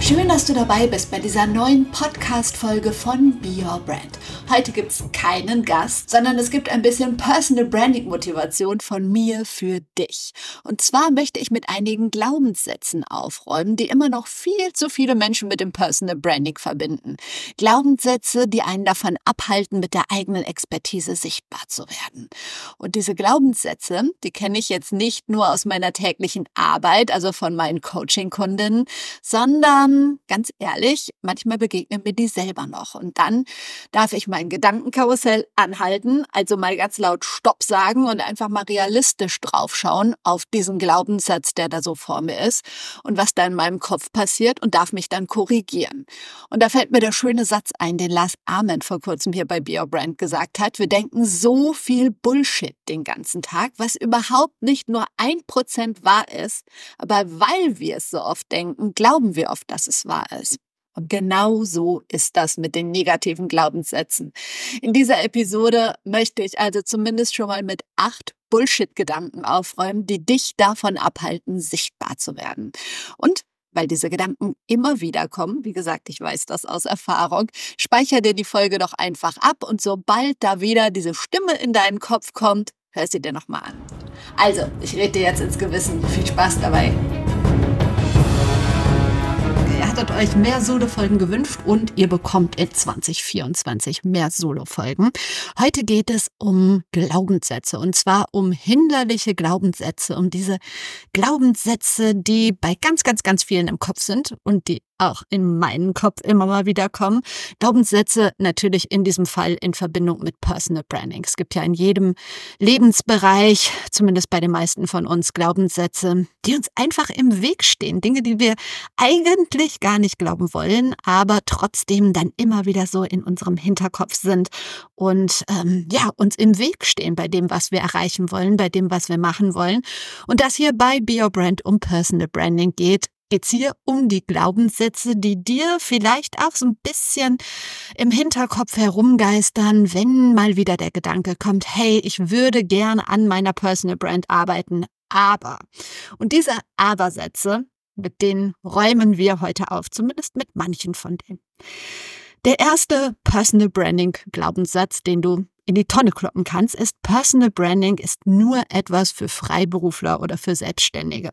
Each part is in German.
Schön, dass du dabei bist bei dieser neuen Podcast-Folge von Be Your Brand. Heute gibt es keinen Gast, sondern es gibt ein bisschen Personal Branding Motivation von mir für dich. Und zwar möchte ich mit einigen Glaubenssätzen aufräumen, die immer noch viel zu viele Menschen mit dem Personal Branding verbinden. Glaubenssätze, die einen davon abhalten, mit der eigenen Expertise sichtbar zu werden. Und diese Glaubenssätze, die kenne ich jetzt nicht nur aus meiner täglichen Arbeit, also von meinen Coaching-Kundinnen, sondern ganz ehrlich, manchmal begegnen mir die selber noch. Und dann darf ich mein Gedankenkarussell anhalten, also mal ganz laut Stopp sagen und einfach mal realistisch draufschauen auf diesen Glaubenssatz, der da so vor mir ist und was da in meinem Kopf passiert und darf mich dann korrigieren. Und da fällt mir der schöne Satz ein, den Lars Arment vor kurzem hier bei Be Brand gesagt hat. Wir denken so viel Bullshit den ganzen Tag, was überhaupt nicht nur ein Prozent wahr ist, aber weil wir es so oft denken, glauben wir oft, dass es wahr ist. Und genau so ist das mit den negativen Glaubenssätzen. In dieser Episode möchte ich also zumindest schon mal mit acht Bullshit-Gedanken aufräumen, die dich davon abhalten, sichtbar zu werden. Und weil diese Gedanken immer wieder kommen, wie gesagt, ich weiß das aus Erfahrung, speicher dir die Folge doch einfach ab und sobald da wieder diese Stimme in deinen Kopf kommt, hör sie dir nochmal an. Also, ich rede dir jetzt ins Gewissen. Viel Spaß dabei hattet euch mehr Solo-Folgen gewünscht und ihr bekommt in 2024 mehr Solo-Folgen. Heute geht es um Glaubenssätze und zwar um hinderliche Glaubenssätze, um diese Glaubenssätze, die bei ganz, ganz, ganz vielen im Kopf sind und die auch in meinen Kopf immer mal wieder kommen. Glaubenssätze natürlich in diesem Fall in Verbindung mit Personal Branding. Es gibt ja in jedem Lebensbereich, zumindest bei den meisten von uns, Glaubenssätze, die uns einfach im Weg stehen. Dinge, die wir eigentlich gar nicht glauben wollen, aber trotzdem dann immer wieder so in unserem Hinterkopf sind und ähm, ja, uns im Weg stehen bei dem, was wir erreichen wollen, bei dem, was wir machen wollen. Und das hier bei Be Your Brand um Personal Branding geht, geht's hier um die Glaubenssätze, die dir vielleicht auch so ein bisschen im Hinterkopf herumgeistern, wenn mal wieder der Gedanke kommt, hey, ich würde gerne an meiner Personal Brand arbeiten, aber. Und diese Aber-Sätze, mit denen räumen wir heute auf, zumindest mit manchen von denen. Der erste Personal Branding Glaubenssatz, den du in die Tonne kloppen kannst, ist Personal Branding ist nur etwas für Freiberufler oder für Selbstständige.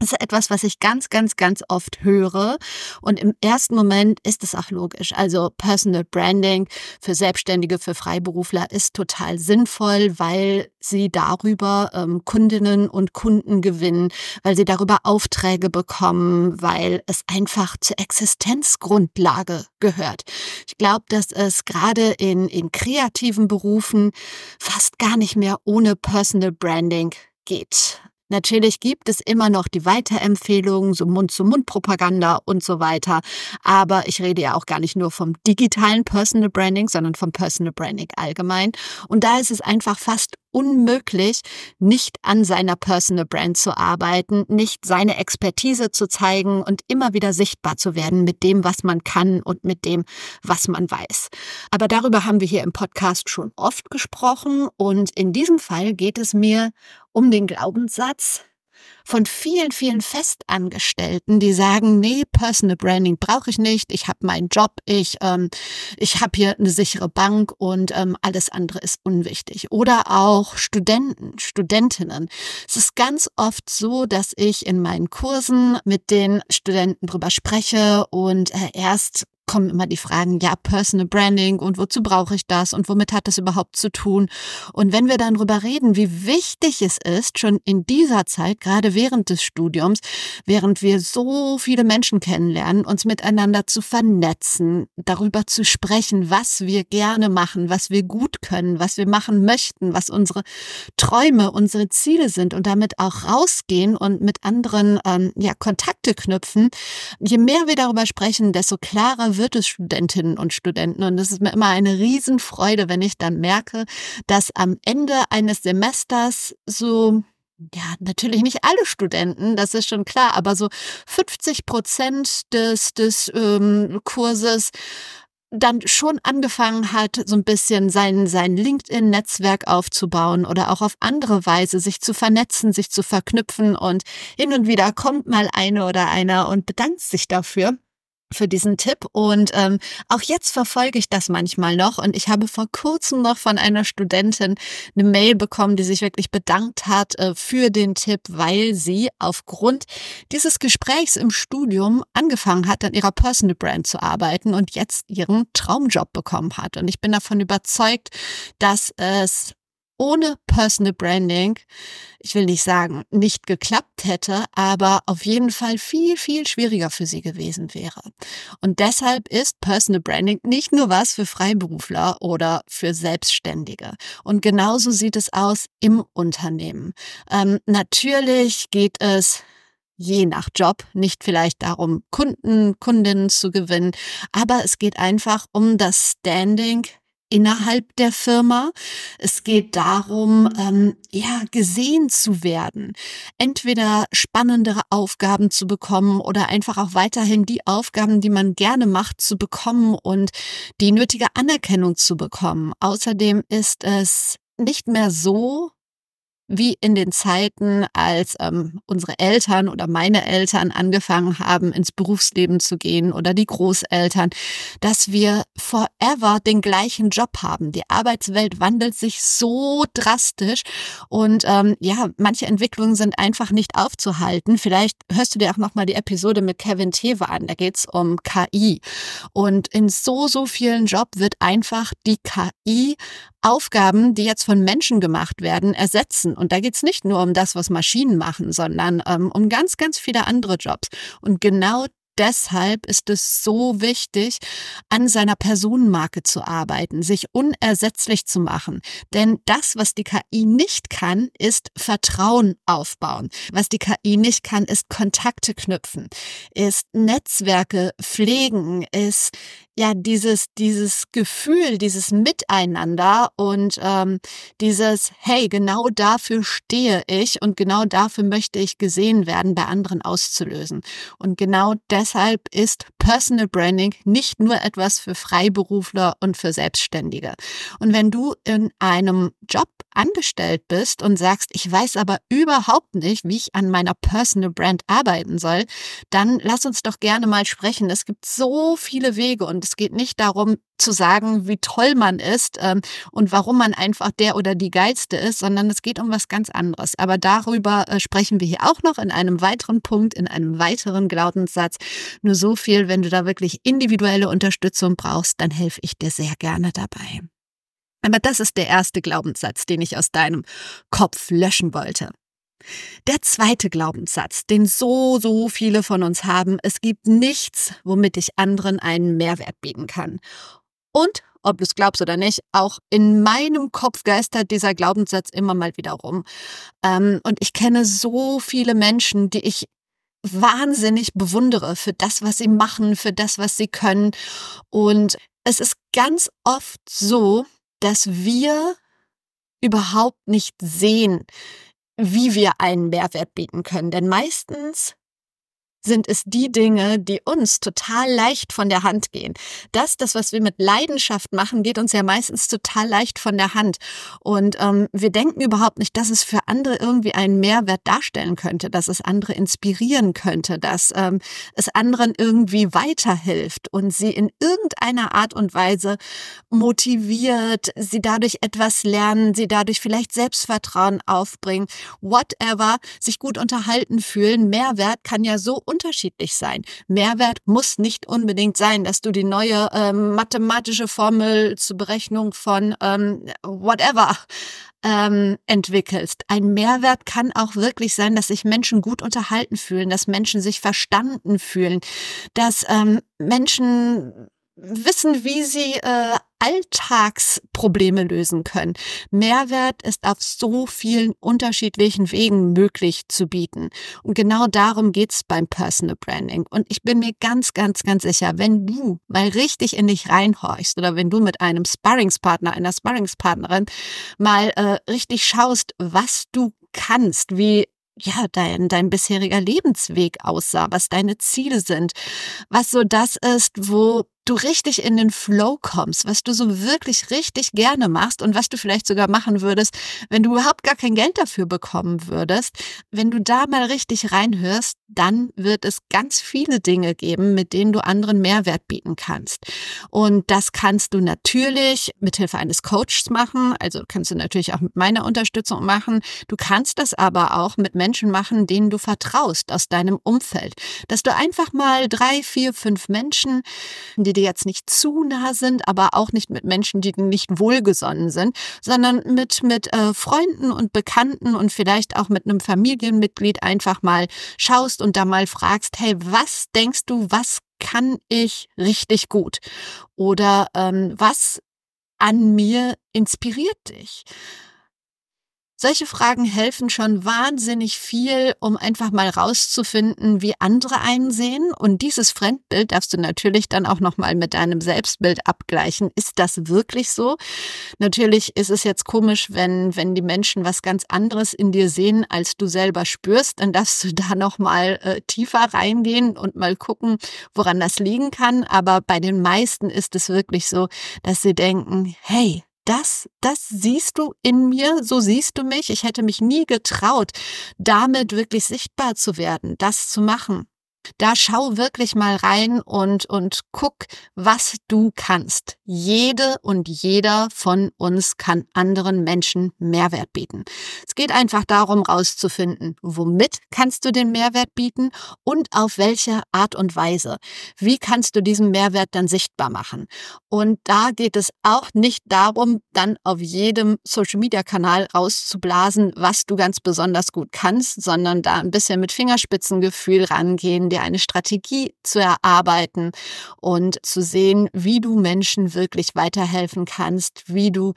Das ist etwas, was ich ganz, ganz, ganz oft höre. Und im ersten Moment ist es auch logisch. Also Personal Branding für Selbstständige, für Freiberufler ist total sinnvoll, weil sie darüber ähm, Kundinnen und Kunden gewinnen, weil sie darüber Aufträge bekommen, weil es einfach zur Existenzgrundlage gehört. Ich glaube, dass es gerade in, in kreativen Berufen fast gar nicht mehr ohne Personal Branding geht. Natürlich gibt es immer noch die Weiterempfehlungen, so Mund-zu-Mund-Propaganda und so weiter. Aber ich rede ja auch gar nicht nur vom digitalen Personal Branding, sondern vom Personal Branding allgemein. Und da ist es einfach fast unmöglich, nicht an seiner Personal Brand zu arbeiten, nicht seine Expertise zu zeigen und immer wieder sichtbar zu werden mit dem, was man kann und mit dem, was man weiß. Aber darüber haben wir hier im Podcast schon oft gesprochen und in diesem Fall geht es mir um den Glaubenssatz, von vielen, vielen Festangestellten, die sagen, nee, Personal Branding brauche ich nicht, ich habe meinen Job, ich, ähm, ich habe hier eine sichere Bank und ähm, alles andere ist unwichtig. Oder auch Studenten, Studentinnen. Es ist ganz oft so, dass ich in meinen Kursen mit den Studenten drüber spreche und äh, erst kommen immer die Fragen, ja, Personal Branding und wozu brauche ich das und womit hat das überhaupt zu tun? Und wenn wir dann darüber reden, wie wichtig es ist, schon in dieser Zeit, gerade während des Studiums, während wir so viele Menschen kennenlernen, uns miteinander zu vernetzen, darüber zu sprechen, was wir gerne machen, was wir gut können, was wir machen möchten, was unsere Träume, unsere Ziele sind und damit auch rausgehen und mit anderen ähm, ja, Kontakte knüpfen. Je mehr wir darüber sprechen, desto klarer wird es Studentinnen und Studenten. Und es ist mir immer eine Riesenfreude, wenn ich dann merke, dass am Ende eines Semesters so ja, natürlich nicht alle Studenten, das ist schon klar, aber so 50 Prozent des, des ähm, Kurses dann schon angefangen hat, so ein bisschen sein, sein LinkedIn-Netzwerk aufzubauen oder auch auf andere Weise sich zu vernetzen, sich zu verknüpfen und hin und wieder kommt mal eine oder einer und bedankt sich dafür für diesen Tipp. Und ähm, auch jetzt verfolge ich das manchmal noch. Und ich habe vor kurzem noch von einer Studentin eine Mail bekommen, die sich wirklich bedankt hat äh, für den Tipp, weil sie aufgrund dieses Gesprächs im Studium angefangen hat, an ihrer Personal Brand zu arbeiten und jetzt ihren Traumjob bekommen hat. Und ich bin davon überzeugt, dass es ohne Personal Branding, ich will nicht sagen, nicht geklappt hätte, aber auf jeden Fall viel, viel schwieriger für sie gewesen wäre. Und deshalb ist Personal Branding nicht nur was für Freiberufler oder für Selbstständige. Und genauso sieht es aus im Unternehmen. Ähm, natürlich geht es je nach Job, nicht vielleicht darum, Kunden, Kundinnen zu gewinnen, aber es geht einfach um das Standing innerhalb der Firma. Es geht darum, ähm, ja, gesehen zu werden. Entweder spannendere Aufgaben zu bekommen oder einfach auch weiterhin die Aufgaben, die man gerne macht, zu bekommen und die nötige Anerkennung zu bekommen. Außerdem ist es nicht mehr so, wie in den Zeiten, als ähm, unsere Eltern oder meine Eltern angefangen haben, ins Berufsleben zu gehen oder die Großeltern, dass wir forever den gleichen Job haben. Die Arbeitswelt wandelt sich so drastisch und ähm, ja, manche Entwicklungen sind einfach nicht aufzuhalten. Vielleicht hörst du dir auch nochmal die Episode mit Kevin Tewe an, da geht's um KI. Und in so, so vielen Jobs wird einfach die KI Aufgaben, die jetzt von Menschen gemacht werden, ersetzen. Und da geht es nicht nur um das, was Maschinen machen, sondern ähm, um ganz, ganz viele andere Jobs. Und genau deshalb ist es so wichtig, an seiner Personenmarke zu arbeiten, sich unersetzlich zu machen. Denn das, was die KI nicht kann, ist Vertrauen aufbauen. Was die KI nicht kann, ist Kontakte knüpfen, ist Netzwerke pflegen, ist ja dieses dieses Gefühl, dieses Miteinander und ähm, dieses Hey, genau dafür stehe ich und genau dafür möchte ich gesehen werden, bei anderen auszulösen. Und genau deshalb ist Personal Branding nicht nur etwas für Freiberufler und für Selbstständige. Und wenn du in einem Job angestellt bist und sagst, ich weiß aber überhaupt nicht, wie ich an meiner Personal Brand arbeiten soll, dann lass uns doch gerne mal sprechen. Es gibt so viele Wege und es geht nicht darum zu sagen, wie toll man ist ähm, und warum man einfach der oder die geilste ist, sondern es geht um was ganz anderes. Aber darüber äh, sprechen wir hier auch noch in einem weiteren Punkt, in einem weiteren Glaubenssatz. Nur so viel, wenn du da wirklich individuelle Unterstützung brauchst, dann helfe ich dir sehr gerne dabei. Aber das ist der erste Glaubenssatz, den ich aus deinem Kopf löschen wollte. Der zweite Glaubenssatz, den so, so viele von uns haben, es gibt nichts, womit ich anderen einen Mehrwert bieten kann. Und, ob du es glaubst oder nicht, auch in meinem Kopf geistert dieser Glaubenssatz immer mal wieder rum. Ähm, und ich kenne so viele Menschen, die ich wahnsinnig bewundere für das, was sie machen, für das, was sie können. Und es ist ganz oft so, dass wir überhaupt nicht sehen, wie wir einen Mehrwert bieten können. Denn meistens sind es die Dinge, die uns total leicht von der Hand gehen. Das, das, was wir mit Leidenschaft machen, geht uns ja meistens total leicht von der Hand. Und ähm, wir denken überhaupt nicht, dass es für andere irgendwie einen Mehrwert darstellen könnte, dass es andere inspirieren könnte, dass ähm, es anderen irgendwie weiterhilft und sie in irgendeiner Art und Weise motiviert, sie dadurch etwas lernen, sie dadurch vielleicht Selbstvertrauen aufbringen, whatever, sich gut unterhalten fühlen. Mehrwert kann ja so unterschiedlich sein. Mehrwert muss nicht unbedingt sein, dass du die neue ähm, mathematische Formel zur Berechnung von ähm, whatever ähm, entwickelst. Ein Mehrwert kann auch wirklich sein, dass sich Menschen gut unterhalten fühlen, dass Menschen sich verstanden fühlen, dass ähm, Menschen wissen, wie sie äh, Alltagsprobleme lösen können. Mehrwert ist auf so vielen unterschiedlichen Wegen möglich zu bieten. Und genau darum geht's beim Personal Branding. Und ich bin mir ganz, ganz, ganz sicher, wenn du mal richtig in dich reinhorchst oder wenn du mit einem Sparringspartner, einer Sparringspartnerin mal äh, richtig schaust, was du kannst, wie ja, dein, dein bisheriger Lebensweg aussah, was deine Ziele sind, was so das ist, wo du richtig in den Flow kommst, was du so wirklich richtig gerne machst und was du vielleicht sogar machen würdest, wenn du überhaupt gar kein Geld dafür bekommen würdest. Wenn du da mal richtig reinhörst, dann wird es ganz viele Dinge geben, mit denen du anderen Mehrwert bieten kannst. Und das kannst du natürlich mit Hilfe eines Coaches machen, also kannst du natürlich auch mit meiner Unterstützung machen. Du kannst das aber auch mit Menschen machen, denen du vertraust aus deinem Umfeld, dass du einfach mal drei, vier, fünf Menschen, die die dir jetzt nicht zu nah sind, aber auch nicht mit Menschen, die nicht wohlgesonnen sind, sondern mit, mit äh, Freunden und Bekannten und vielleicht auch mit einem Familienmitglied einfach mal schaust und da mal fragst, hey, was denkst du, was kann ich richtig gut? Oder ähm, was an mir inspiriert dich? Solche Fragen helfen schon wahnsinnig viel, um einfach mal rauszufinden, wie andere einsehen. Und dieses Fremdbild darfst du natürlich dann auch nochmal mit deinem Selbstbild abgleichen. Ist das wirklich so? Natürlich ist es jetzt komisch, wenn, wenn die Menschen was ganz anderes in dir sehen, als du selber spürst. Dann darfst du da nochmal äh, tiefer reingehen und mal gucken, woran das liegen kann. Aber bei den meisten ist es wirklich so, dass sie denken, hey, das, das siehst du in mir, so siehst du mich. Ich hätte mich nie getraut, damit wirklich sichtbar zu werden, das zu machen. Da schau wirklich mal rein und, und guck, was du kannst. Jede und jeder von uns kann anderen Menschen Mehrwert bieten. Es geht einfach darum, rauszufinden, womit kannst du den Mehrwert bieten und auf welche Art und Weise. Wie kannst du diesen Mehrwert dann sichtbar machen? Und da geht es auch nicht darum, dann auf jedem Social Media Kanal rauszublasen, was du ganz besonders gut kannst, sondern da ein bisschen mit Fingerspitzengefühl rangehen, dir eine Strategie zu erarbeiten und zu sehen, wie du Menschen wirklich weiterhelfen kannst, wie du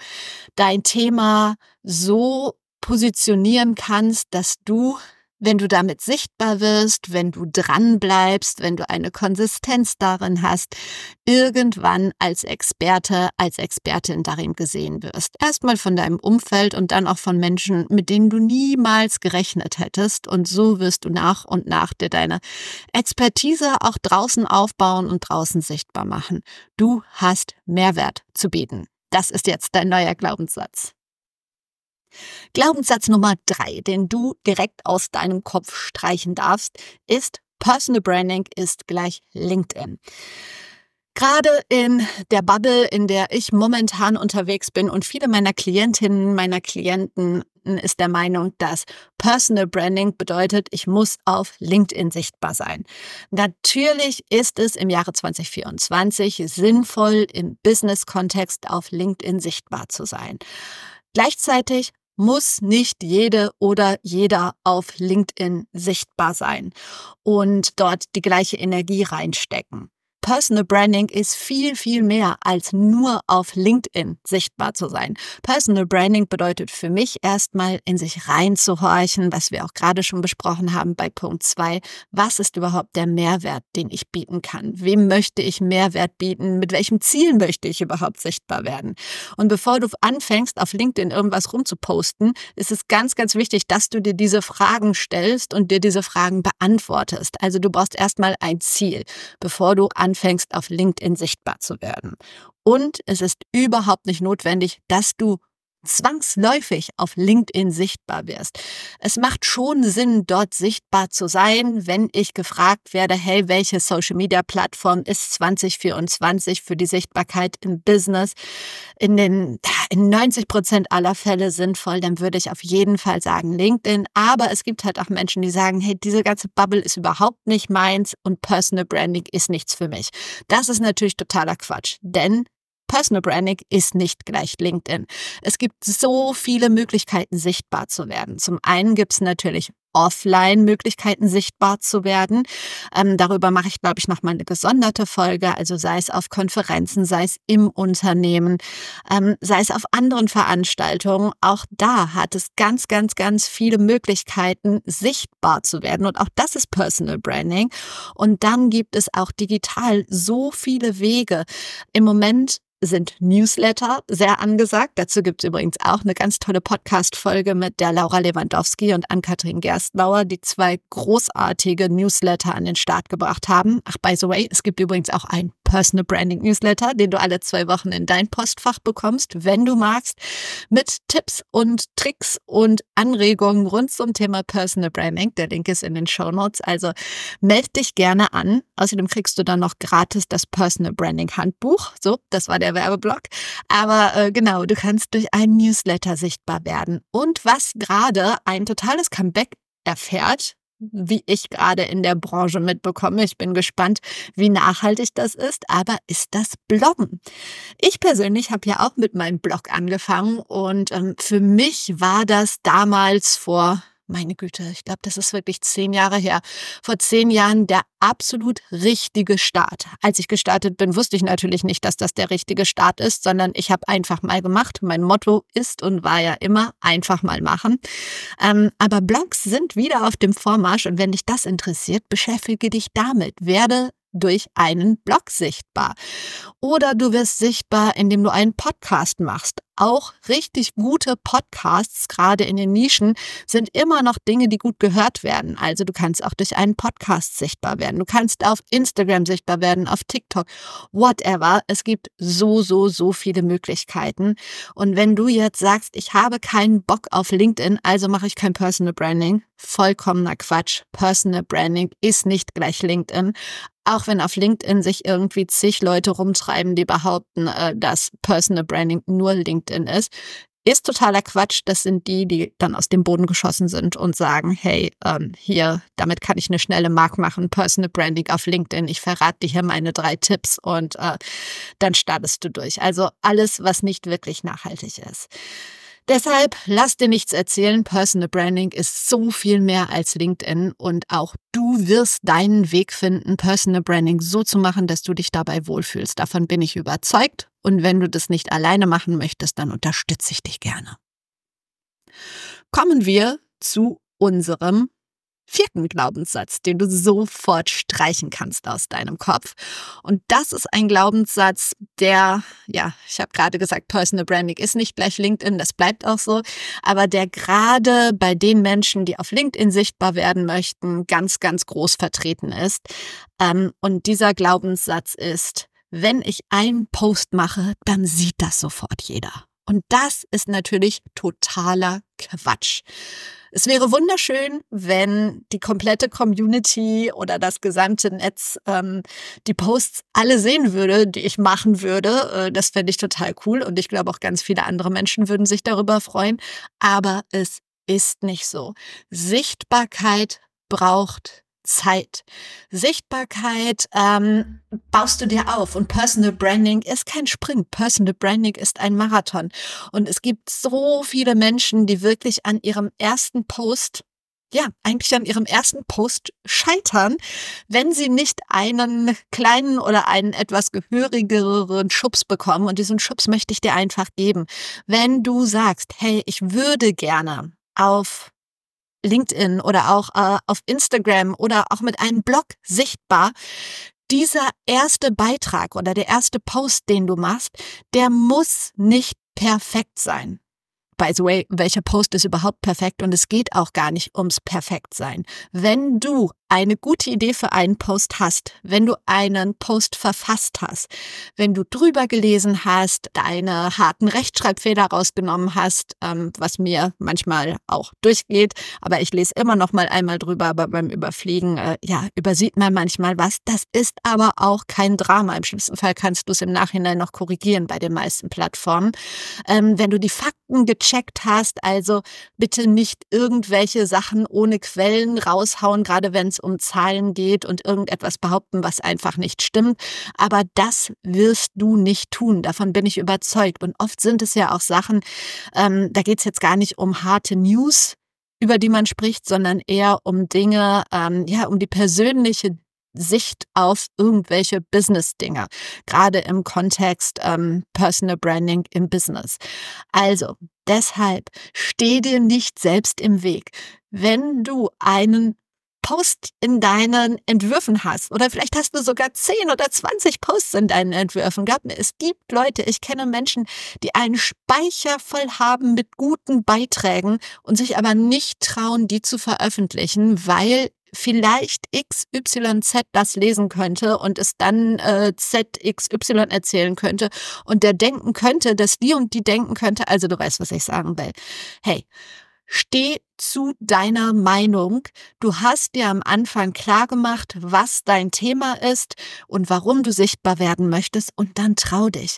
dein Thema so positionieren kannst, dass du wenn du damit sichtbar wirst, wenn du dran bleibst, wenn du eine Konsistenz darin hast, irgendwann als Experte, als Expertin darin gesehen wirst. Erstmal von deinem Umfeld und dann auch von Menschen, mit denen du niemals gerechnet hättest. Und so wirst du nach und nach dir deine Expertise auch draußen aufbauen und draußen sichtbar machen. Du hast Mehrwert zu bieten. Das ist jetzt dein neuer Glaubenssatz. Glaubenssatz Nummer drei, den du direkt aus deinem Kopf streichen darfst, ist Personal Branding ist gleich LinkedIn. Gerade in der Bubble, in der ich momentan unterwegs bin und viele meiner Klientinnen, meiner Klienten ist der Meinung, dass Personal Branding bedeutet, ich muss auf LinkedIn sichtbar sein. Natürlich ist es im Jahre 2024 sinnvoll, im Business-Kontext auf LinkedIn sichtbar zu sein. Gleichzeitig muss nicht jede oder jeder auf LinkedIn sichtbar sein und dort die gleiche Energie reinstecken. Personal Branding ist viel, viel mehr als nur auf LinkedIn sichtbar zu sein. Personal Branding bedeutet für mich erstmal in sich reinzuhorchen, was wir auch gerade schon besprochen haben bei Punkt zwei. Was ist überhaupt der Mehrwert, den ich bieten kann? Wem möchte ich Mehrwert bieten? Mit welchem Ziel möchte ich überhaupt sichtbar werden? Und bevor du anfängst, auf LinkedIn irgendwas rumzuposten, ist es ganz, ganz wichtig, dass du dir diese Fragen stellst und dir diese Fragen beantwortest. Also du brauchst erstmal ein Ziel, bevor du anfängst, anfängst, auf LinkedIn sichtbar zu werden. Und es ist überhaupt nicht notwendig, dass du zwangsläufig auf LinkedIn sichtbar wirst. Es macht schon Sinn, dort sichtbar zu sein, wenn ich gefragt werde, hey, welche Social Media Plattform ist 2024 für die Sichtbarkeit im Business in den in 90 Prozent aller Fälle sinnvoll, dann würde ich auf jeden Fall sagen LinkedIn. Aber es gibt halt auch Menschen, die sagen, hey, diese ganze Bubble ist überhaupt nicht meins und Personal Branding ist nichts für mich. Das ist natürlich totaler Quatsch, denn Personal Branding ist nicht gleich LinkedIn. Es gibt so viele Möglichkeiten, sichtbar zu werden. Zum einen gibt es natürlich Offline-Möglichkeiten sichtbar zu werden. Ähm, darüber mache ich, glaube ich, noch mal eine gesonderte Folge. Also sei es auf Konferenzen, sei es im Unternehmen, ähm, sei es auf anderen Veranstaltungen. Auch da hat es ganz, ganz, ganz viele Möglichkeiten, sichtbar zu werden. Und auch das ist Personal Branding. Und dann gibt es auch digital so viele Wege. Im Moment sind Newsletter sehr angesagt. Dazu gibt es übrigens auch eine ganz tolle Podcast-Folge mit der Laura Lewandowski und Ann-Kathrin Gerstlauer, die zwei großartige Newsletter an den Start gebracht haben. Ach, by the way, es gibt übrigens auch ein Personal Branding Newsletter, den du alle zwei Wochen in dein Postfach bekommst, wenn du magst, mit Tipps und Tricks und Anregungen rund zum Thema Personal Branding. Der Link ist in den Show Notes. Also melde dich gerne an. Außerdem kriegst du dann noch gratis das Personal Branding Handbuch. So, das war der Werbeblock. Aber äh, genau, du kannst durch einen Newsletter sichtbar werden. Und was gerade ein totales Comeback erfährt, wie ich gerade in der Branche mitbekomme. Ich bin gespannt, wie nachhaltig das ist, aber ist das Bloggen? Ich persönlich habe ja auch mit meinem Blog angefangen und ähm, für mich war das damals vor meine Güte, ich glaube, das ist wirklich zehn Jahre her. Vor zehn Jahren der absolut richtige Start. Als ich gestartet bin, wusste ich natürlich nicht, dass das der richtige Start ist, sondern ich habe einfach mal gemacht. Mein Motto ist und war ja immer einfach mal machen. Ähm, aber Blogs sind wieder auf dem Vormarsch und wenn dich das interessiert, beschäftige dich damit. Werde durch einen Blog sichtbar. Oder du wirst sichtbar, indem du einen Podcast machst. Auch richtig gute Podcasts, gerade in den Nischen, sind immer noch Dinge, die gut gehört werden. Also du kannst auch durch einen Podcast sichtbar werden. Du kannst auf Instagram sichtbar werden, auf TikTok, whatever. Es gibt so, so, so viele Möglichkeiten. Und wenn du jetzt sagst, ich habe keinen Bock auf LinkedIn, also mache ich kein Personal Branding, vollkommener Quatsch. Personal Branding ist nicht gleich LinkedIn. Auch wenn auf LinkedIn sich irgendwie zig Leute rumtreiben, die behaupten, äh, dass Personal Branding nur LinkedIn ist, ist totaler Quatsch. Das sind die, die dann aus dem Boden geschossen sind und sagen, hey, ähm, hier, damit kann ich eine schnelle Mark machen, Personal Branding auf LinkedIn. Ich verrate dir hier meine drei Tipps und äh, dann startest du durch. Also alles, was nicht wirklich nachhaltig ist. Deshalb lass dir nichts erzählen. Personal Branding ist so viel mehr als LinkedIn und auch du wirst deinen Weg finden, Personal Branding so zu machen, dass du dich dabei wohlfühlst. Davon bin ich überzeugt. Und wenn du das nicht alleine machen möchtest, dann unterstütze ich dich gerne. Kommen wir zu unserem vierten Glaubenssatz, den du sofort streichen kannst aus deinem Kopf. Und das ist ein Glaubenssatz, der, ja, ich habe gerade gesagt, Personal Branding ist nicht gleich LinkedIn, das bleibt auch so, aber der gerade bei den Menschen, die auf LinkedIn sichtbar werden möchten, ganz, ganz groß vertreten ist. Ähm, und dieser Glaubenssatz ist, wenn ich einen Post mache, dann sieht das sofort jeder. Und das ist natürlich totaler Quatsch. Es wäre wunderschön, wenn die komplette Community oder das gesamte Netz ähm, die Posts alle sehen würde, die ich machen würde. Äh, das fände ich total cool und ich glaube auch ganz viele andere Menschen würden sich darüber freuen. Aber es ist nicht so. Sichtbarkeit braucht Zeit. Sichtbarkeit ähm, baust du dir auf und Personal Branding ist kein Sprint. Personal Branding ist ein Marathon. Und es gibt so viele Menschen, die wirklich an ihrem ersten Post ja, eigentlich an ihrem ersten Post scheitern, wenn sie nicht einen kleinen oder einen etwas gehörigeren Schubs bekommen. Und diesen Schubs möchte ich dir einfach geben. Wenn du sagst, hey, ich würde gerne auf LinkedIn oder auch äh, auf Instagram oder auch mit einem Blog sichtbar. Dieser erste Beitrag oder der erste Post, den du machst, der muss nicht perfekt sein. By the way, welcher Post ist überhaupt perfekt? Und es geht auch gar nicht ums Perfektsein. Wenn du eine gute Idee für einen Post hast, wenn du einen Post verfasst hast, wenn du drüber gelesen hast, deine harten Rechtschreibfehler rausgenommen hast, ähm, was mir manchmal auch durchgeht, aber ich lese immer noch mal einmal drüber, aber beim Überfliegen, äh, ja, übersieht man manchmal was. Das ist aber auch kein Drama. Im schlimmsten Fall kannst du es im Nachhinein noch korrigieren bei den meisten Plattformen. Ähm, wenn du die Fakten gecheckt hast, also bitte nicht irgendwelche Sachen ohne Quellen raushauen, gerade wenn es um Zahlen geht und irgendetwas behaupten, was einfach nicht stimmt. Aber das wirst du nicht tun. Davon bin ich überzeugt. Und oft sind es ja auch Sachen, ähm, da geht es jetzt gar nicht um harte News, über die man spricht, sondern eher um Dinge, ähm, ja, um die persönliche Sicht auf irgendwelche Business-Dinge, gerade im Kontext ähm, Personal Branding im Business. Also deshalb steh dir nicht selbst im Weg. Wenn du einen Post in deinen Entwürfen hast. Oder vielleicht hast du sogar 10 oder 20 Posts in deinen Entwürfen. Mir, es gibt Leute, ich kenne Menschen, die einen Speicher voll haben mit guten Beiträgen und sich aber nicht trauen, die zu veröffentlichen, weil vielleicht XYZ das lesen könnte und es dann äh, ZXY erzählen könnte und der denken könnte, dass die und die denken könnte, also du weißt, was ich sagen will. Hey, steh zu deiner Meinung. Du hast dir am Anfang klar gemacht, was dein Thema ist und warum du sichtbar werden möchtest und dann trau dich.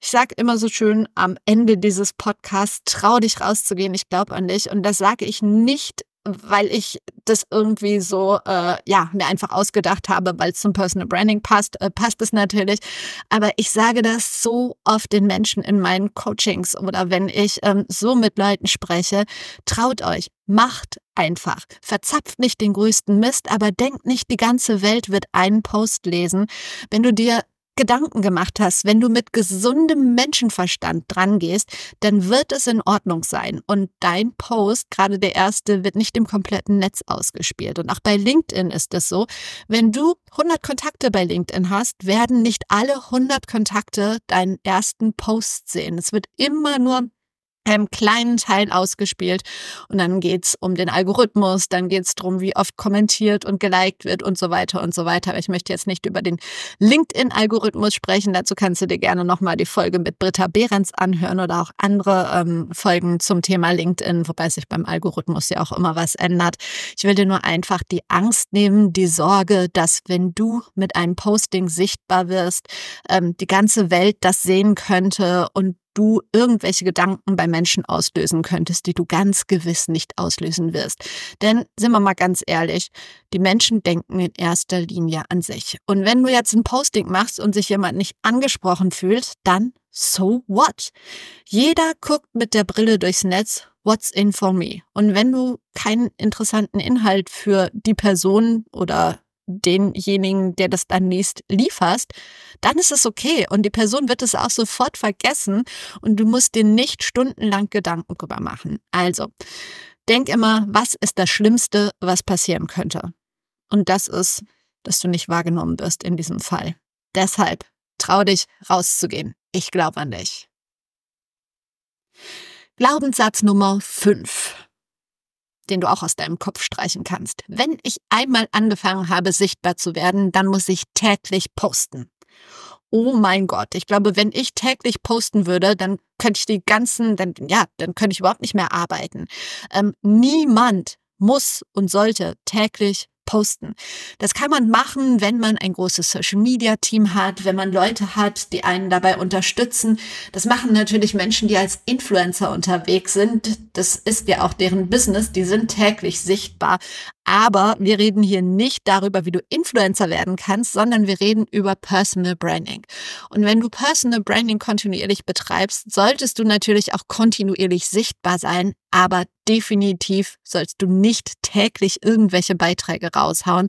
Ich sage immer so schön am Ende dieses Podcasts, trau dich rauszugehen, ich glaube an dich und das sage ich nicht weil ich das irgendwie so, äh, ja, mir einfach ausgedacht habe, weil es zum Personal Branding passt, äh, passt es natürlich. Aber ich sage das so oft den Menschen in meinen Coachings oder wenn ich ähm, so mit Leuten spreche, traut euch, macht einfach. Verzapft nicht den größten Mist, aber denkt nicht, die ganze Welt wird einen Post lesen. Wenn du dir Gedanken gemacht hast, wenn du mit gesundem Menschenverstand dran gehst, dann wird es in Ordnung sein. Und dein Post, gerade der erste, wird nicht im kompletten Netz ausgespielt. Und auch bei LinkedIn ist es so, wenn du 100 Kontakte bei LinkedIn hast, werden nicht alle 100 Kontakte deinen ersten Post sehen. Es wird immer nur einem kleinen Teil ausgespielt. Und dann geht's um den Algorithmus, dann geht's drum, wie oft kommentiert und geliked wird und so weiter und so weiter. Aber ich möchte jetzt nicht über den LinkedIn-Algorithmus sprechen. Dazu kannst du dir gerne nochmal die Folge mit Britta Behrens anhören oder auch andere ähm, Folgen zum Thema LinkedIn, wobei sich beim Algorithmus ja auch immer was ändert. Ich will dir nur einfach die Angst nehmen, die Sorge, dass wenn du mit einem Posting sichtbar wirst, ähm, die ganze Welt das sehen könnte und du irgendwelche Gedanken bei Menschen auslösen könntest, die du ganz gewiss nicht auslösen wirst. Denn sind wir mal ganz ehrlich, die Menschen denken in erster Linie an sich. Und wenn du jetzt ein Posting machst und sich jemand nicht angesprochen fühlt, dann so what? Jeder guckt mit der Brille durchs Netz, what's in for me? Und wenn du keinen interessanten Inhalt für die Person oder denjenigen, der das dann nächst lieferst, dann ist es okay und die Person wird es auch sofort vergessen und du musst dir nicht stundenlang Gedanken drüber machen. Also, denk immer, was ist das Schlimmste, was passieren könnte? Und das ist, dass du nicht wahrgenommen wirst in diesem Fall. Deshalb trau dich rauszugehen. Ich glaube an dich. Glaubenssatz Nummer 5 den du auch aus deinem Kopf streichen kannst. Wenn ich einmal angefangen habe, sichtbar zu werden, dann muss ich täglich posten. Oh mein Gott, ich glaube, wenn ich täglich posten würde, dann könnte ich die ganzen, dann, ja, dann könnte ich überhaupt nicht mehr arbeiten. Ähm, niemand muss und sollte täglich posten. Das kann man machen, wenn man ein großes Social Media Team hat, wenn man Leute hat, die einen dabei unterstützen. Das machen natürlich Menschen, die als Influencer unterwegs sind. Das ist ja auch deren Business. Die sind täglich sichtbar. Aber wir reden hier nicht darüber, wie du Influencer werden kannst, sondern wir reden über Personal Branding. Und wenn du Personal Branding kontinuierlich betreibst, solltest du natürlich auch kontinuierlich sichtbar sein, aber definitiv sollst du nicht täglich irgendwelche Beiträge raushauen,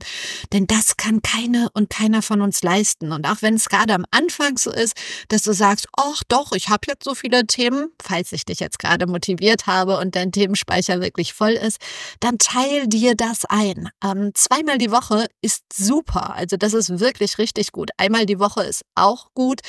denn das kann keine und keiner von uns leisten. Und auch wenn es gerade am Anfang so ist, dass du sagst, ach doch, ich habe jetzt so viele Themen, falls ich dich jetzt gerade motiviert habe und dein Themenspeicher wirklich voll ist, dann teil dir das ein. Ähm, zweimal die Woche ist super. Also das ist wirklich richtig gut. Einmal die Woche ist auch gut.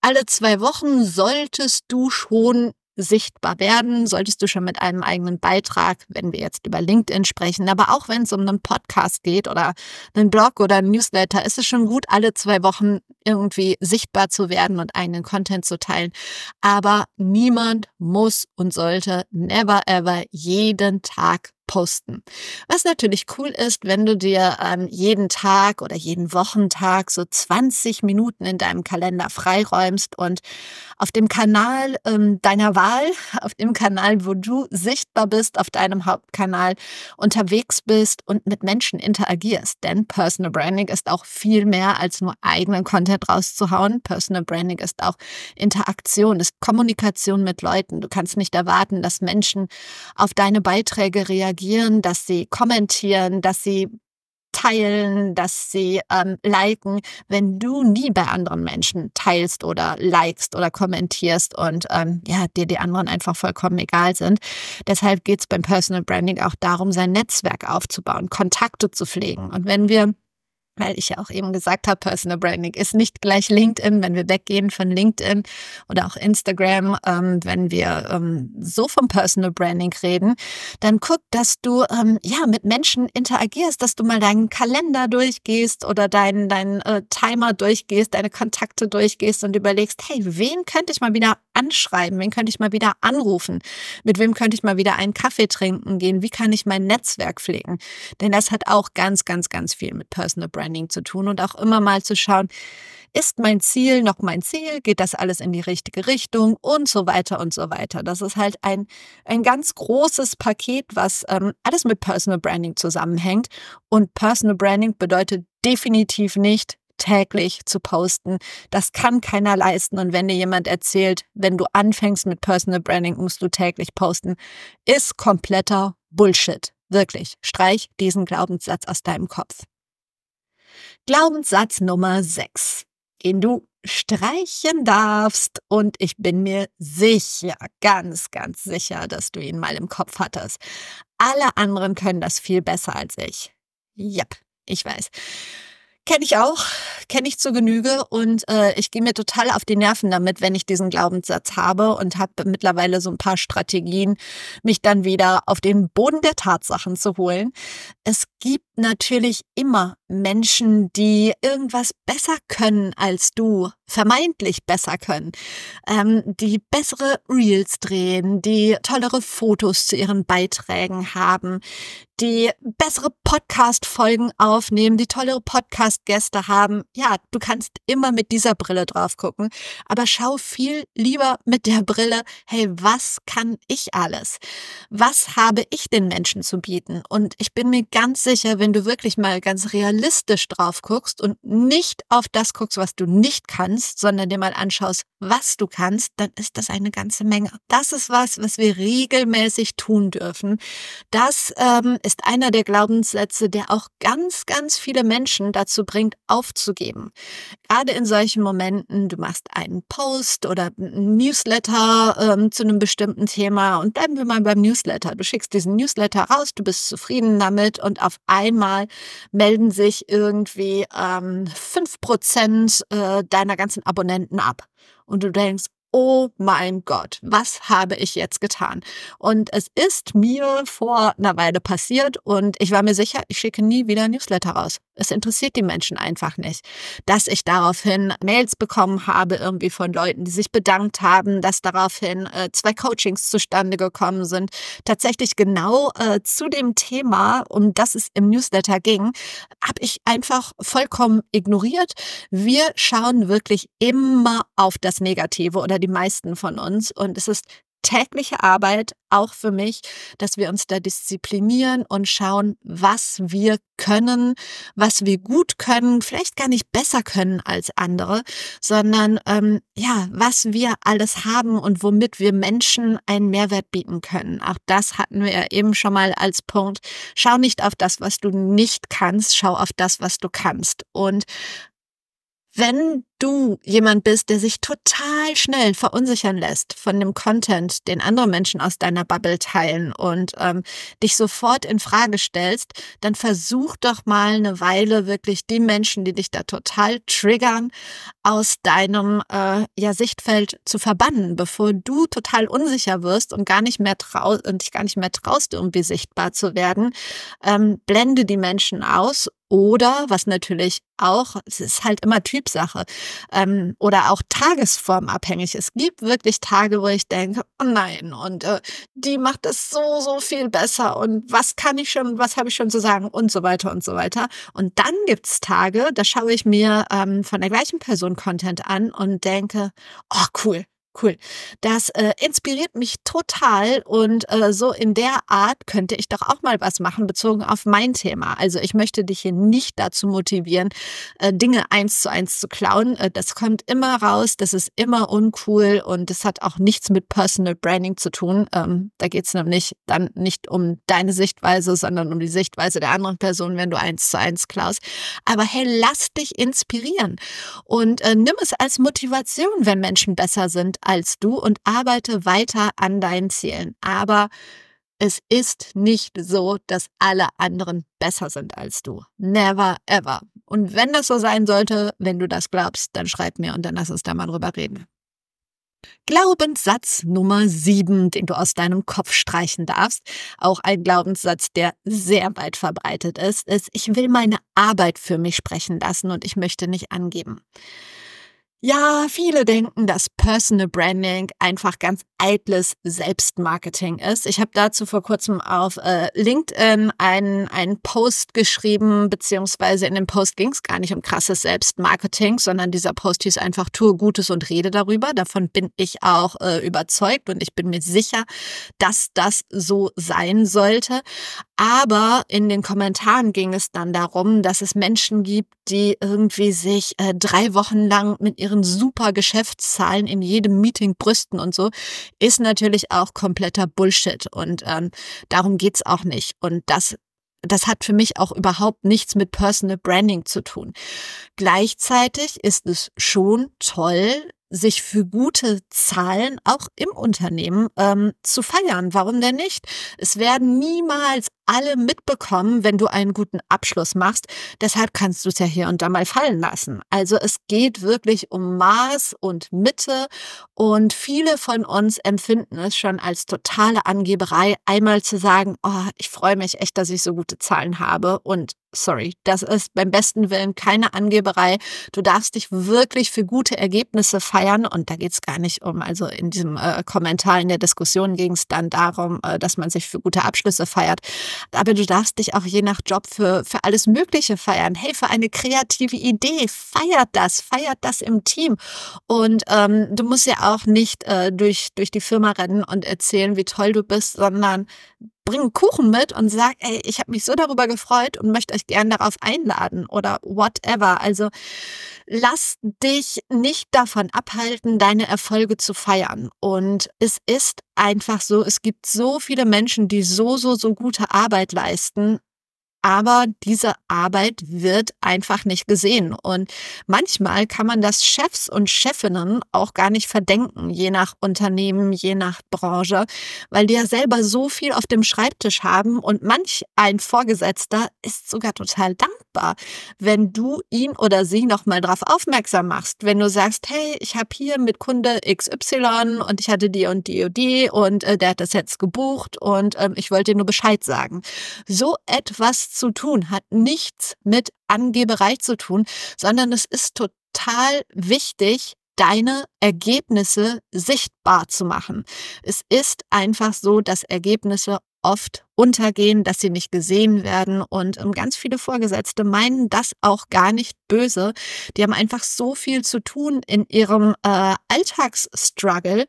Alle zwei Wochen solltest du schon sichtbar werden, solltest du schon mit einem eigenen Beitrag, wenn wir jetzt über LinkedIn sprechen, aber auch wenn es um einen Podcast geht oder einen Blog oder einen Newsletter, ist es schon gut, alle zwei Wochen irgendwie sichtbar zu werden und eigenen Content zu teilen. Aber niemand muss und sollte never ever jeden Tag posten. Was natürlich cool ist, wenn du dir ähm, jeden Tag oder jeden Wochentag so 20 Minuten in deinem Kalender freiräumst und auf dem Kanal ähm, deiner Wahl, auf dem Kanal, wo du sichtbar bist, auf deinem Hauptkanal unterwegs bist und mit Menschen interagierst. Denn Personal Branding ist auch viel mehr als nur eigenen Content rauszuhauen. Personal Branding ist auch Interaktion, ist Kommunikation mit Leuten. Du kannst nicht erwarten, dass Menschen auf deine Beiträge reagieren reagieren, dass sie kommentieren, dass sie teilen, dass sie ähm, liken, wenn du nie bei anderen Menschen teilst oder likest oder kommentierst und ähm, ja, dir die anderen einfach vollkommen egal sind. Deshalb geht es beim Personal Branding auch darum, sein Netzwerk aufzubauen, Kontakte zu pflegen. Und wenn wir weil ich ja auch eben gesagt habe, Personal Branding ist nicht gleich LinkedIn, wenn wir weggehen von LinkedIn oder auch Instagram, ähm, wenn wir ähm, so vom Personal Branding reden, dann guck, dass du ähm, ja mit Menschen interagierst, dass du mal deinen Kalender durchgehst oder deinen dein, äh, Timer durchgehst, deine Kontakte durchgehst und überlegst, hey, wen könnte ich mal wieder anschreiben, wen könnte ich mal wieder anrufen, mit wem könnte ich mal wieder einen Kaffee trinken gehen, wie kann ich mein Netzwerk pflegen? Denn das hat auch ganz, ganz, ganz viel mit Personal Branding zu tun und auch immer mal zu schauen, ist mein Ziel noch mein Ziel? Geht das alles in die richtige Richtung? Und so weiter und so weiter. Das ist halt ein, ein ganz großes Paket, was ähm, alles mit Personal Branding zusammenhängt. Und Personal Branding bedeutet definitiv nicht, täglich zu posten. Das kann keiner leisten. Und wenn dir jemand erzählt, wenn du anfängst mit Personal Branding, musst du täglich posten, ist kompletter Bullshit. Wirklich. Streich diesen Glaubenssatz aus deinem Kopf. Glaubenssatz Nummer 6, den du streichen darfst. Und ich bin mir sicher, ganz, ganz sicher, dass du ihn mal im Kopf hattest. Alle anderen können das viel besser als ich. Yep, ich weiß. Kenne ich auch, kenne ich zur Genüge und äh, ich gehe mir total auf die Nerven damit, wenn ich diesen Glaubenssatz habe und habe mittlerweile so ein paar Strategien, mich dann wieder auf den Boden der Tatsachen zu holen. Es gibt natürlich immer Menschen, die irgendwas besser können als du, vermeintlich besser können, ähm, die bessere Reels drehen, die tollere Fotos zu ihren Beiträgen haben, die bessere Podcast-Folgen aufnehmen, die tollere Podcast-Gäste haben. Ja, du kannst immer mit dieser Brille drauf gucken, aber schau viel lieber mit der Brille, hey, was kann ich alles? Was habe ich den Menschen zu bieten? Und ich bin mir ganz sicher, wenn du wirklich mal ganz realistisch drauf guckst und nicht auf das guckst, was du nicht kannst, sondern dir mal anschaust, was du kannst, dann ist das eine ganze Menge. Das ist was, was wir regelmäßig tun dürfen. Das ähm, ist einer der Glaubenssätze, der auch ganz, ganz viele Menschen dazu bringt, aufzugeben. Gerade in solchen Momenten, du machst einen Post oder ein Newsletter ähm, zu einem bestimmten Thema und bleiben wir mal beim Newsletter. Du schickst diesen Newsletter raus, du bist zufrieden damit und auf einmal melden sich irgendwie ähm, 5% äh, deiner ganzen Abonnenten ab. Und du denkst, oh mein Gott, was habe ich jetzt getan? Und es ist mir vor einer Weile passiert und ich war mir sicher, ich schicke nie wieder Newsletter raus. Es interessiert die Menschen einfach nicht, dass ich daraufhin Mails bekommen habe, irgendwie von Leuten, die sich bedankt haben, dass daraufhin äh, zwei Coachings zustande gekommen sind. Tatsächlich genau äh, zu dem Thema, um das es im Newsletter ging, habe ich einfach vollkommen ignoriert. Wir schauen wirklich immer auf das Negative oder die meisten von uns. Und es ist tägliche Arbeit, auch für mich, dass wir uns da disziplinieren und schauen, was wir können, was wir gut können, vielleicht gar nicht besser können als andere, sondern ähm, ja, was wir alles haben und womit wir Menschen einen Mehrwert bieten können. Auch das hatten wir ja eben schon mal als Punkt. Schau nicht auf das, was du nicht kannst, schau auf das, was du kannst. Und wenn du jemand bist, der sich total schnell verunsichern lässt von dem Content, den andere Menschen aus deiner Bubble teilen und ähm, dich sofort in Frage stellst, dann versuch doch mal eine Weile wirklich die Menschen, die dich da total triggern, aus deinem äh, ja, Sichtfeld zu verbannen, bevor du total unsicher wirst und gar nicht mehr traust und dich gar nicht mehr traust, irgendwie sichtbar zu werden. Ähm, blende die Menschen aus oder, was natürlich auch, es ist halt immer Typsache ähm, oder auch tagesformabhängig. Es gibt wirklich Tage, wo ich denke, oh nein, und äh, die macht das so, so viel besser und was kann ich schon, was habe ich schon zu sagen und so weiter und so weiter. Und dann gibt's Tage, da schaue ich mir ähm, von der gleichen Person Content an und denke, oh cool, Cool. Das äh, inspiriert mich total und äh, so in der Art könnte ich doch auch mal was machen bezogen auf mein Thema. Also ich möchte dich hier nicht dazu motivieren, äh, Dinge eins zu eins zu klauen. Äh, das kommt immer raus, das ist immer uncool und das hat auch nichts mit Personal Branding zu tun. Ähm, da geht es nämlich dann nicht um deine Sichtweise, sondern um die Sichtweise der anderen Person, wenn du eins zu eins klaust. Aber hey, lass dich inspirieren und äh, nimm es als Motivation, wenn Menschen besser sind als du und arbeite weiter an deinen Zielen. Aber es ist nicht so, dass alle anderen besser sind als du. Never ever. Und wenn das so sein sollte, wenn du das glaubst, dann schreib mir und dann lass uns da mal drüber reden. Glaubenssatz Nummer sieben, den du aus deinem Kopf streichen darfst. Auch ein Glaubenssatz, der sehr weit verbreitet ist, ist, ich will meine Arbeit für mich sprechen lassen und ich möchte nicht angeben. Ja, viele denken, dass Personal Branding einfach ganz eitles Selbstmarketing ist. Ich habe dazu vor kurzem auf äh, LinkedIn einen, einen Post geschrieben, beziehungsweise in dem Post ging es gar nicht um krasses Selbstmarketing, sondern dieser Post hieß einfach, tue Gutes und rede darüber. Davon bin ich auch äh, überzeugt und ich bin mir sicher, dass das so sein sollte. Aber in den Kommentaren ging es dann darum, dass es Menschen gibt, die irgendwie sich äh, drei Wochen lang mit ihren super Geschäftszahlen in jedem Meeting brüsten und so, ist natürlich auch kompletter Bullshit. Und ähm, darum geht's auch nicht. Und das das hat für mich auch überhaupt nichts mit Personal Branding zu tun. Gleichzeitig ist es schon toll, sich für gute Zahlen auch im Unternehmen ähm, zu feiern. Warum denn nicht? Es werden niemals alle mitbekommen, wenn du einen guten Abschluss machst. Deshalb kannst du es ja hier und da mal fallen lassen. Also es geht wirklich um Maß und Mitte und viele von uns empfinden es schon als totale Angeberei, einmal zu sagen, oh, ich freue mich echt, dass ich so gute Zahlen habe und sorry, das ist beim besten Willen keine Angeberei. Du darfst dich wirklich für gute Ergebnisse feiern und da geht es gar nicht um, also in diesem äh, Kommentar in der Diskussion ging es dann darum, äh, dass man sich für gute Abschlüsse feiert. Aber du darfst dich auch je nach Job für, für alles Mögliche feiern. Hey, für eine kreative Idee, feiert das, feiert das im Team. Und ähm, du musst ja auch nicht äh, durch, durch die Firma rennen und erzählen, wie toll du bist, sondern bring Kuchen mit und sag, ey, ich habe mich so darüber gefreut und möchte euch gern darauf einladen oder whatever. Also lass dich nicht davon abhalten, deine Erfolge zu feiern. Und es ist einfach so, es gibt so viele Menschen, die so, so, so gute Arbeit leisten aber diese Arbeit wird einfach nicht gesehen. Und manchmal kann man das Chefs und Chefinnen auch gar nicht verdenken, je nach Unternehmen, je nach Branche, weil die ja selber so viel auf dem Schreibtisch haben und manch ein Vorgesetzter ist sogar total dankbar, wenn du ihn oder sie nochmal darauf aufmerksam machst. Wenn du sagst, hey, ich habe hier mit Kunde XY und ich hatte die und die und die und äh, der hat das jetzt gebucht und ähm, ich wollte dir nur Bescheid sagen. So etwas zu tun, hat nichts mit Angeberei zu tun, sondern es ist total wichtig, deine Ergebnisse sichtbar zu machen. Es ist einfach so, dass Ergebnisse oft untergehen, dass sie nicht gesehen werden. Und ähm, ganz viele Vorgesetzte meinen das auch gar nicht böse. Die haben einfach so viel zu tun in ihrem äh, Alltagsstruggle.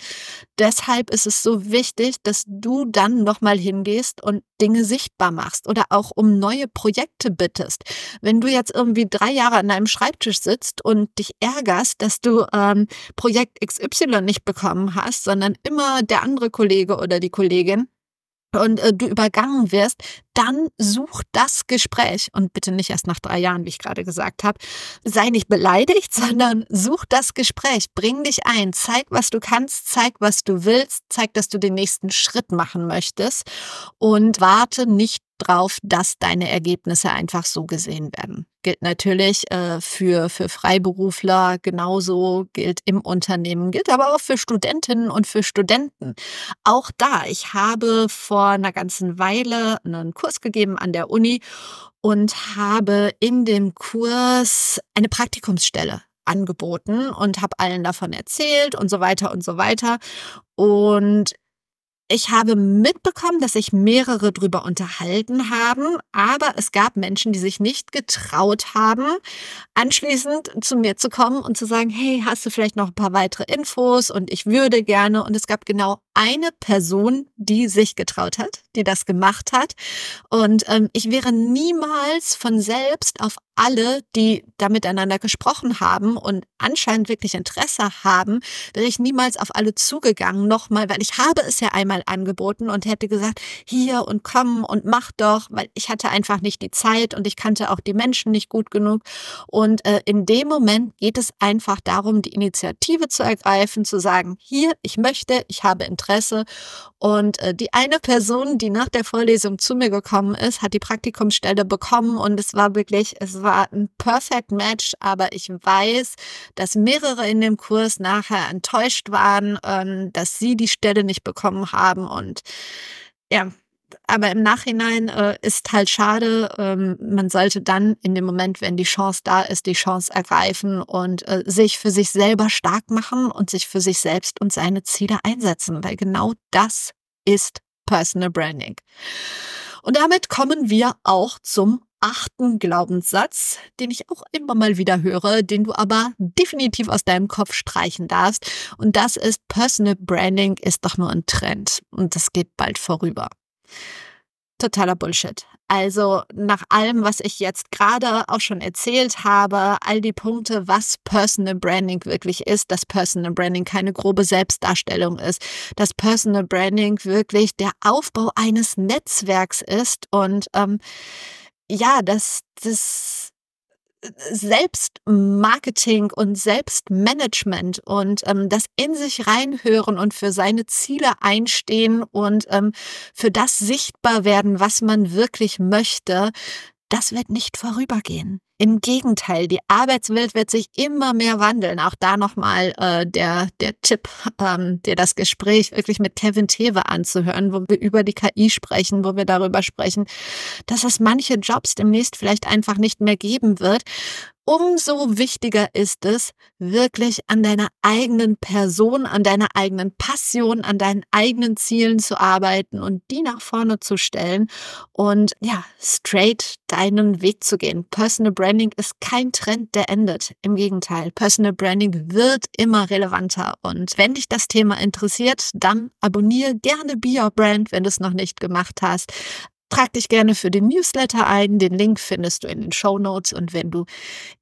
Deshalb ist es so wichtig, dass du dann nochmal hingehst und Dinge sichtbar machst oder auch um neue Projekte bittest. Wenn du jetzt irgendwie drei Jahre an deinem Schreibtisch sitzt und dich ärgerst, dass du ähm, Projekt XY nicht bekommen hast, sondern immer der andere Kollege oder die Kollegin und äh, du übergangen wirst, dann such das Gespräch und bitte nicht erst nach drei Jahren, wie ich gerade gesagt habe. Sei nicht beleidigt, sondern such das Gespräch, bring dich ein, zeig, was du kannst, zeig, was du willst, zeig, dass du den nächsten Schritt machen möchtest und warte nicht drauf, dass deine Ergebnisse einfach so gesehen werden. Gilt natürlich äh, für, für Freiberufler genauso, gilt im Unternehmen, gilt aber auch für Studentinnen und für Studenten. Auch da, ich habe vor einer ganzen Weile einen Kurs gegeben an der Uni und habe in dem Kurs eine Praktikumsstelle angeboten und habe allen davon erzählt und so weiter und so weiter. Und Ich habe mitbekommen, dass sich mehrere drüber unterhalten haben, aber es gab Menschen, die sich nicht getraut haben, anschließend zu mir zu kommen und zu sagen, hey, hast du vielleicht noch ein paar weitere Infos und ich würde gerne. Und es gab genau eine Person, die sich getraut hat, die das gemacht hat. Und ähm, ich wäre niemals von selbst auf alle, die da miteinander gesprochen haben und anscheinend wirklich Interesse haben, wäre ich niemals auf alle zugegangen nochmal, weil ich habe es ja einmal angeboten und hätte gesagt, hier und komm und mach doch, weil ich hatte einfach nicht die Zeit und ich kannte auch die Menschen nicht gut genug. Und äh, in dem Moment geht es einfach darum, die Initiative zu ergreifen, zu sagen, hier, ich möchte, ich habe Interesse. Und äh, die eine Person, die nach der Vorlesung zu mir gekommen ist, hat die Praktikumsstelle bekommen und es war wirklich, es war ein Perfect Match, aber ich weiß, dass mehrere in dem Kurs nachher enttäuscht waren, ähm, dass sie die Stelle nicht bekommen haben und ja, aber im Nachhinein äh, ist halt schade. Ähm, man sollte dann in dem Moment, wenn die Chance da ist, die Chance ergreifen und äh, sich für sich selber stark machen und sich für sich selbst und seine Ziele einsetzen, weil genau das ist Personal Branding. Und damit kommen wir auch zum achten Glaubenssatz, den ich auch immer mal wieder höre, den du aber definitiv aus deinem Kopf streichen darfst. Und das ist, Personal Branding ist doch nur ein Trend und das geht bald vorüber. Totaler Bullshit. Also nach allem, was ich jetzt gerade auch schon erzählt habe, all die Punkte, was Personal Branding wirklich ist, dass Personal Branding keine grobe Selbstdarstellung ist, dass Personal Branding wirklich der Aufbau eines Netzwerks ist und ähm, ja, dass das Selbstmarketing und Selbstmanagement und ähm, das in sich reinhören und für seine Ziele einstehen und ähm, für das sichtbar werden, was man wirklich möchte, das wird nicht vorübergehen. Im Gegenteil, die Arbeitswelt wird sich immer mehr wandeln. Auch da nochmal äh, der, der Tipp, ähm, dir das Gespräch wirklich mit Kevin Tewe anzuhören, wo wir über die KI sprechen, wo wir darüber sprechen, dass es manche Jobs demnächst vielleicht einfach nicht mehr geben wird, umso wichtiger ist es, wirklich an deiner eigenen Person, an deiner eigenen Passion, an deinen eigenen Zielen zu arbeiten und die nach vorne zu stellen und ja, straight deinen Weg zu gehen. Personal Branding ist kein Trend, der endet. Im Gegenteil, Personal Branding wird immer relevanter und wenn dich das Thema interessiert, dann abonniere gerne Be Your Brand, wenn du es noch nicht gemacht hast. Trag dich gerne für den Newsletter ein. Den Link findest du in den Show Notes. Und wenn du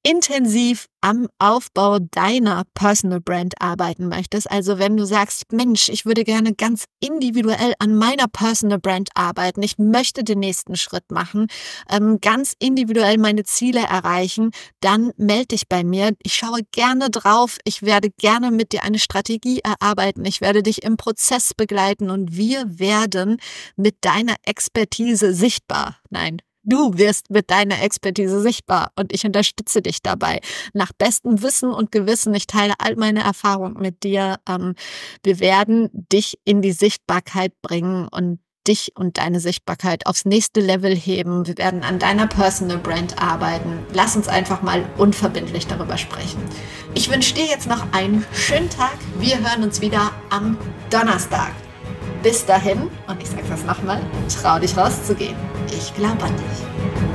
intensiv am Aufbau deiner Personal Brand arbeiten möchtest, also wenn du sagst, Mensch, ich würde gerne ganz individuell an meiner Personal Brand arbeiten, ich möchte den nächsten Schritt machen, ähm, ganz individuell meine Ziele erreichen, dann melde dich bei mir. Ich schaue gerne drauf. Ich werde gerne mit dir eine Strategie erarbeiten. Ich werde dich im Prozess begleiten und wir werden mit deiner Expertise sichtbar. Nein, Du wirst mit deiner Expertise sichtbar und ich unterstütze dich dabei. Nach bestem Wissen und Gewissen, ich teile all meine Erfahrungen mit dir. Ähm, wir werden dich in die Sichtbarkeit bringen und dich und deine Sichtbarkeit aufs nächste Level heben. Wir werden an deiner Personal Brand arbeiten. Lass uns einfach mal unverbindlich darüber sprechen. Ich wünsche dir jetzt noch einen schönen Tag. Wir hören uns wieder am Donnerstag. Bis dahin, und ich sage das nochmal, trau dich rauszugehen. Ich glaube an dich.